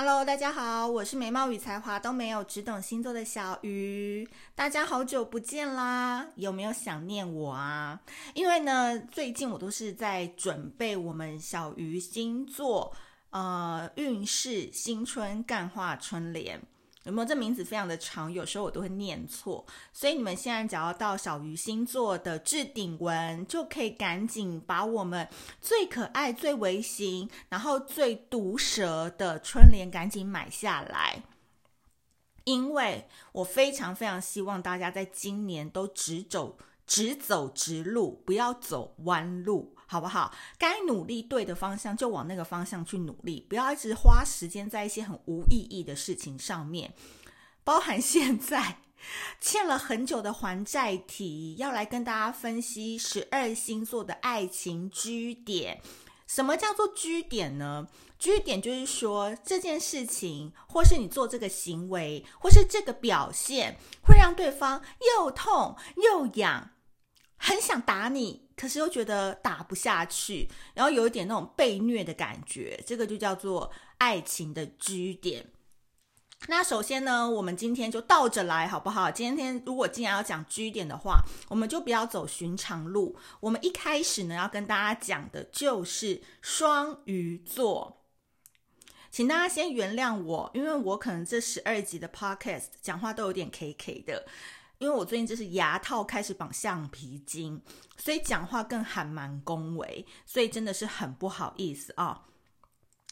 Hello，大家好，我是美貌与才华都没有，只懂星座的小鱼。大家好久不见啦，有没有想念我啊？因为呢，最近我都是在准备我们小鱼星座呃运势新春干画春联。有没有？这名字非常的长，有时候我都会念错，所以你们现在只要到小鱼星座的置顶文，就可以赶紧把我们最可爱、最微型，然后最毒舌的春联赶紧买下来，因为我非常非常希望大家在今年都直走只走直路，不要走弯路。好不好？该努力对的方向就往那个方向去努力，不要一直花时间在一些很无意义的事情上面。包含现在欠了很久的还债题，要来跟大家分析十二星座的爱情居点。什么叫做居点呢居点就是说这件事情，或是你做这个行为，或是这个表现，会让对方又痛又痒，很想打你。可是又觉得打不下去，然后有一点那种被虐的感觉，这个就叫做爱情的 G 点。那首先呢，我们今天就倒着来，好不好？今天如果既然要讲 G 点的话，我们就不要走寻常路。我们一开始呢，要跟大家讲的就是双鱼座，请大家先原谅我，因为我可能这十二集的 Podcast 讲话都有点 K K 的。因为我最近就是牙套开始绑橡皮筋，所以讲话更还蛮恭维，所以真的是很不好意思啊、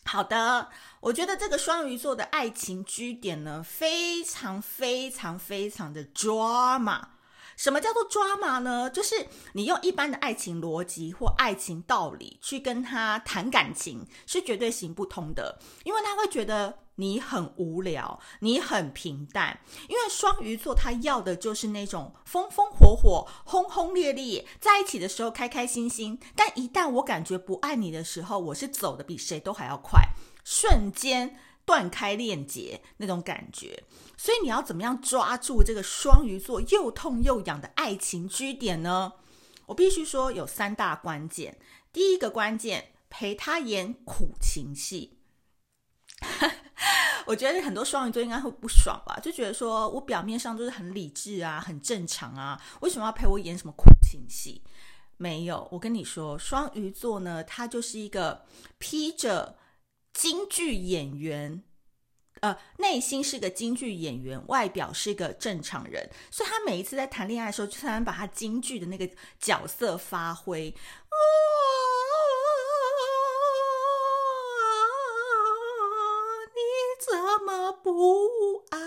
好的，我觉得这个双鱼座的爱情居点呢，非常非常非常的 drama。什么叫做抓马呢？就是你用一般的爱情逻辑或爱情道理去跟他谈感情，是绝对行不通的，因为他会觉得。你很无聊，你很平淡，因为双鱼座他要的就是那种风风火火、轰轰烈烈，在一起的时候开开心心。但一旦我感觉不爱你的时候，我是走的比谁都还要快，瞬间断开链接那种感觉。所以你要怎么样抓住这个双鱼座又痛又痒的爱情据点呢？我必须说有三大关键。第一个关键，陪他演苦情戏。我觉得很多双鱼座应该会不爽吧，就觉得说我表面上都是很理智啊，很正常啊，为什么要陪我演什么苦情戏？没有，我跟你说，双鱼座呢，他就是一个披着京剧演员，呃，内心是个京剧演员，外表是个正常人，所以他每一次在谈恋爱的时候，就突然把他京剧的那个角色发挥。你怎么不爱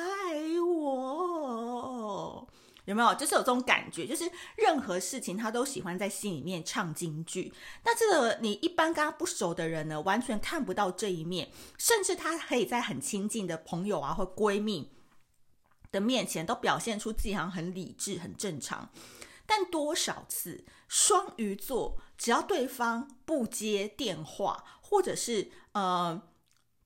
我，有没有？就是有这种感觉，就是任何事情他都喜欢在心里面唱京剧。那这个你一般跟他不熟的人呢，完全看不到这一面，甚至他可以在很亲近的朋友啊或闺蜜的面前都表现出自己好像很理智、很正常。但多少次双鱼座只要对方不接电话，或者是呃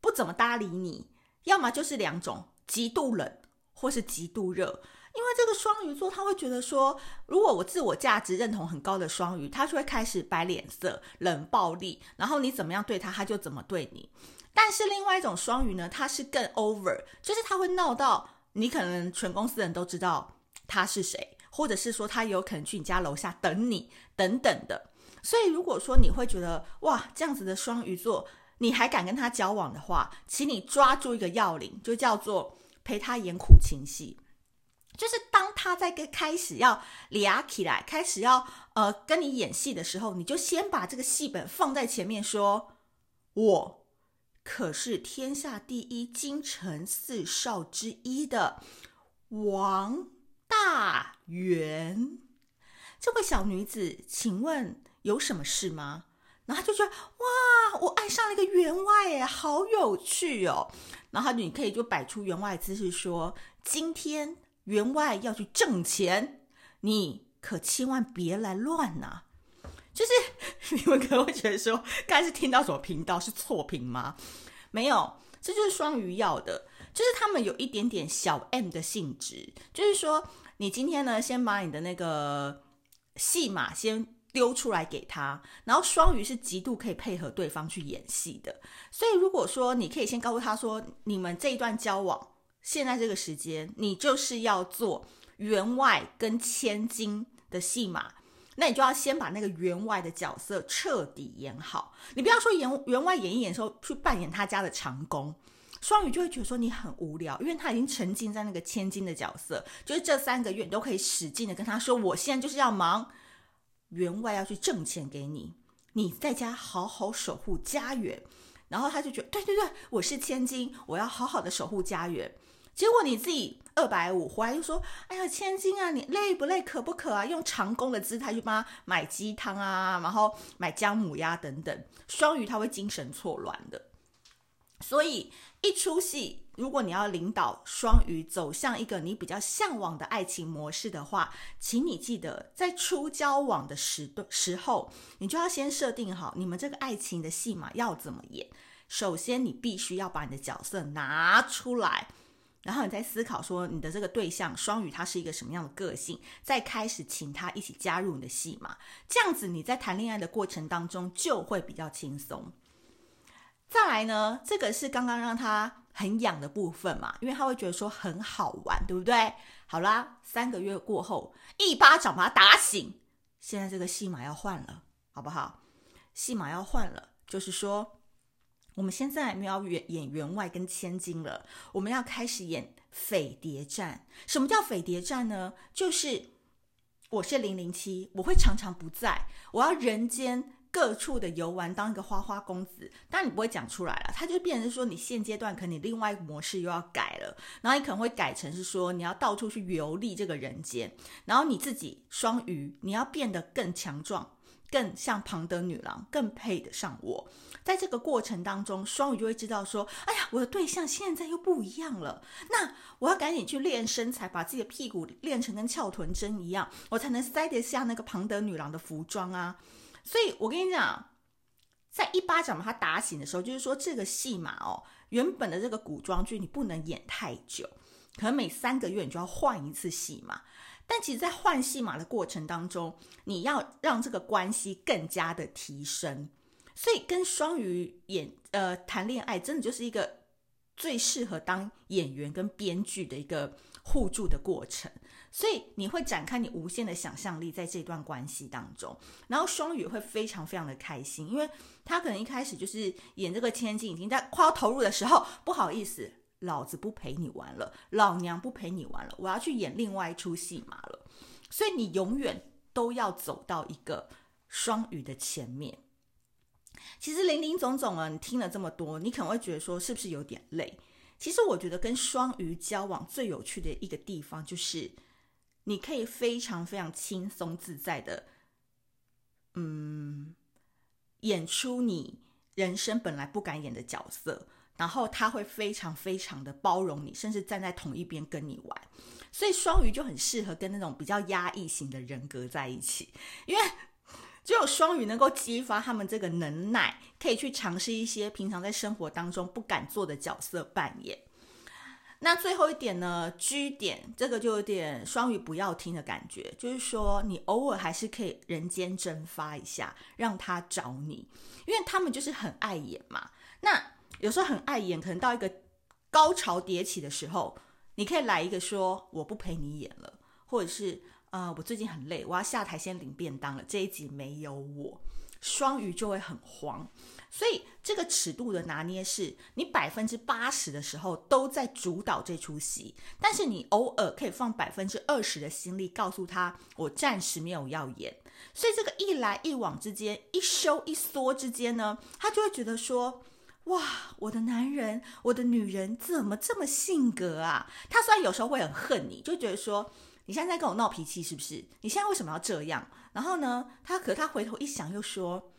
不怎么搭理你。要么就是两种，极度冷或是极度热。因为这个双鱼座，他会觉得说，如果我自我价值认同很高的双鱼，他就会开始摆脸色、冷暴力，然后你怎么样对他，他就怎么对你。但是另外一种双鱼呢，他是更 over，就是他会闹到你可能全公司的人都知道他是谁，或者是说他有可能去你家楼下等你等等的。所以如果说你会觉得哇，这样子的双鱼座。你还敢跟他交往的话，请你抓住一个要领，就叫做陪他演苦情戏。就是当他在跟开始要俩起来，开始要呃跟你演戏的时候，你就先把这个戏本放在前面说，说我可是天下第一京城四少之一的王大元。这位小女子，请问有什么事吗？然后他就觉得哇，我爱上了一个员外耶，好有趣哦。然后你可以就摆出员外姿势说：“今天员外要去挣钱，你可千万别来乱呐。”就是 你们可能会觉得说，刚才是听到什么频道是错频吗？没有，这就是双鱼要的，就是他们有一点点小 M 的性质，就是说你今天呢，先把你的那个戏码先。丢出来给他。然后双鱼是极度可以配合对方去演戏的，所以如果说你可以先告诉他说，你们这一段交往，现在这个时间，你就是要做员外跟千金的戏码。那你就要先把那个员外的角色彻底演好，你不要说员员外演一演的时候去扮演他家的长工，双鱼就会觉得说你很无聊，因为他已经沉浸在那个千金的角色，就是这三个月你都可以使劲的跟他说，我现在就是要忙，员外要去挣钱给你，你在家好好守护家园，然后他就觉得对对对，我是千金，我要好好的守护家园。结果你自己二百五回来就说：“哎呀，千金啊，你累不累？渴不渴啊？”用长工的姿态去帮他买鸡汤啊，然后买姜母鸭等等。双鱼他会精神错乱的，所以一出戏，如果你要领导双鱼走向一个你比较向往的爱情模式的话，请你记得在初交往的时时候，你就要先设定好你们这个爱情的戏码要怎么演。首先，你必须要把你的角色拿出来。然后你再思考说，你的这个对象双鱼他是一个什么样的个性，再开始请他一起加入你的戏码，这样子你在谈恋爱的过程当中就会比较轻松。再来呢，这个是刚刚让他很痒的部分嘛，因为他会觉得说很好玩，对不对？好啦，三个月过后，一巴掌把他打醒，现在这个戏码要换了，好不好？戏码要换了，就是说。我们现在没有演演员外跟千金了，我们要开始演匪谍战。什么叫匪谍战呢？就是我是零零七，我会常常不在，我要人间各处的游玩，当一个花花公子。当然你不会讲出来了，他就变成说你现阶段可能你另外一个模式又要改了，然后你可能会改成是说你要到处去游历这个人间，然后你自己双鱼，你要变得更强壮，更像庞德女郎，更配得上我。在这个过程当中，双鱼就会知道说：“哎呀，我的对象现在又不一样了，那我要赶紧去练身材，把自己的屁股练成跟翘臀针一样，我才能塞得下那个庞德女郎的服装啊！”所以，我跟你讲，在一巴掌把他打醒的时候，就是说这个戏码哦，原本的这个古装剧你不能演太久，可能每三个月你就要换一次戏码。但其实，在换戏码的过程当中，你要让这个关系更加的提升。所以跟双鱼演呃谈恋爱，真的就是一个最适合当演员跟编剧的一个互助的过程。所以你会展开你无限的想象力在这段关系当中，然后双鱼会非常非常的开心，因为他可能一开始就是演这个千金，已经在快要投入的时候，不好意思，老子不陪你玩了，老娘不陪你玩了，我要去演另外一出戏码了。所以你永远都要走到一个双鱼的前面。其实林林总总啊，你听了这么多，你可能会觉得说是不是有点累？其实我觉得跟双鱼交往最有趣的一个地方，就是你可以非常非常轻松自在的，嗯，演出你人生本来不敢演的角色，然后他会非常非常的包容你，甚至站在同一边跟你玩。所以双鱼就很适合跟那种比较压抑型的人格在一起，因为。只有双鱼能够激发他们这个能耐，可以去尝试一些平常在生活当中不敢做的角色扮演。那最后一点呢，G 点这个就有点双鱼不要听的感觉，就是说你偶尔还是可以人间蒸发一下，让他找你，因为他们就是很爱演嘛。那有时候很爱演，可能到一个高潮迭起的时候，你可以来一个说我不陪你演了，或者是。啊、呃，我最近很累，我要下台先领便当了。这一集没有我，双鱼就会很慌。所以这个尺度的拿捏是，你百分之八十的时候都在主导这出戏，但是你偶尔可以放百分之二十的心力，告诉他我暂时没有要演。所以这个一来一往之间，一收一缩之间呢，他就会觉得说，哇，我的男人，我的女人怎么这么性格啊？他虽然有时候会很恨你，就觉得说。你现在在跟我闹脾气是不是？你现在为什么要这样？然后呢，他可他回头一想，又说：“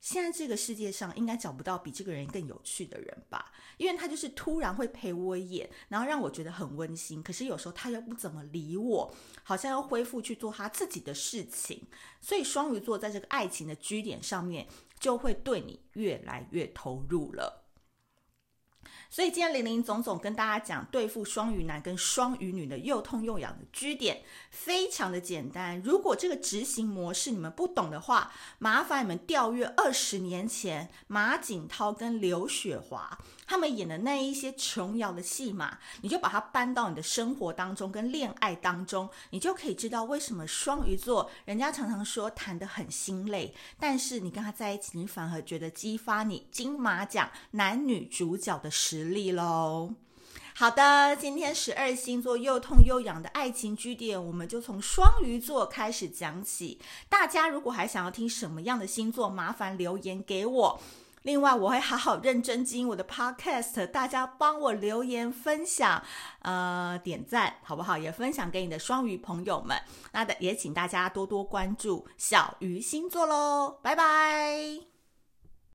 现在这个世界上应该找不到比这个人更有趣的人吧？因为他就是突然会陪我演，然后让我觉得很温馨。可是有时候他又不怎么理我，好像要恢复去做他自己的事情。所以双鱼座在这个爱情的居点上面，就会对你越来越投入了。”所以今天林林总总跟大家讲对付双鱼男跟双鱼女的又痛又痒的据点，非常的简单。如果这个执行模式你们不懂的话，麻烦你们调阅二十年前马景涛跟刘雪华他们演的那一些琼瑶的戏码，你就把它搬到你的生活当中跟恋爱当中，你就可以知道为什么双鱼座人家常常说谈得很心累，但是你跟他在一起，你反而觉得激发你金马奖男女主角的实力喽。好的，今天十二星座又痛又痒的爱情据点，我们就从双鱼座开始讲起。大家如果还想要听什么样的星座，麻烦留言给我。另外，我会好好认真经营我的 Podcast，大家帮我留言分享，呃，点赞好不好？也分享给你的双鱼朋友们。那的也请大家多多关注小鱼星座喽，拜拜。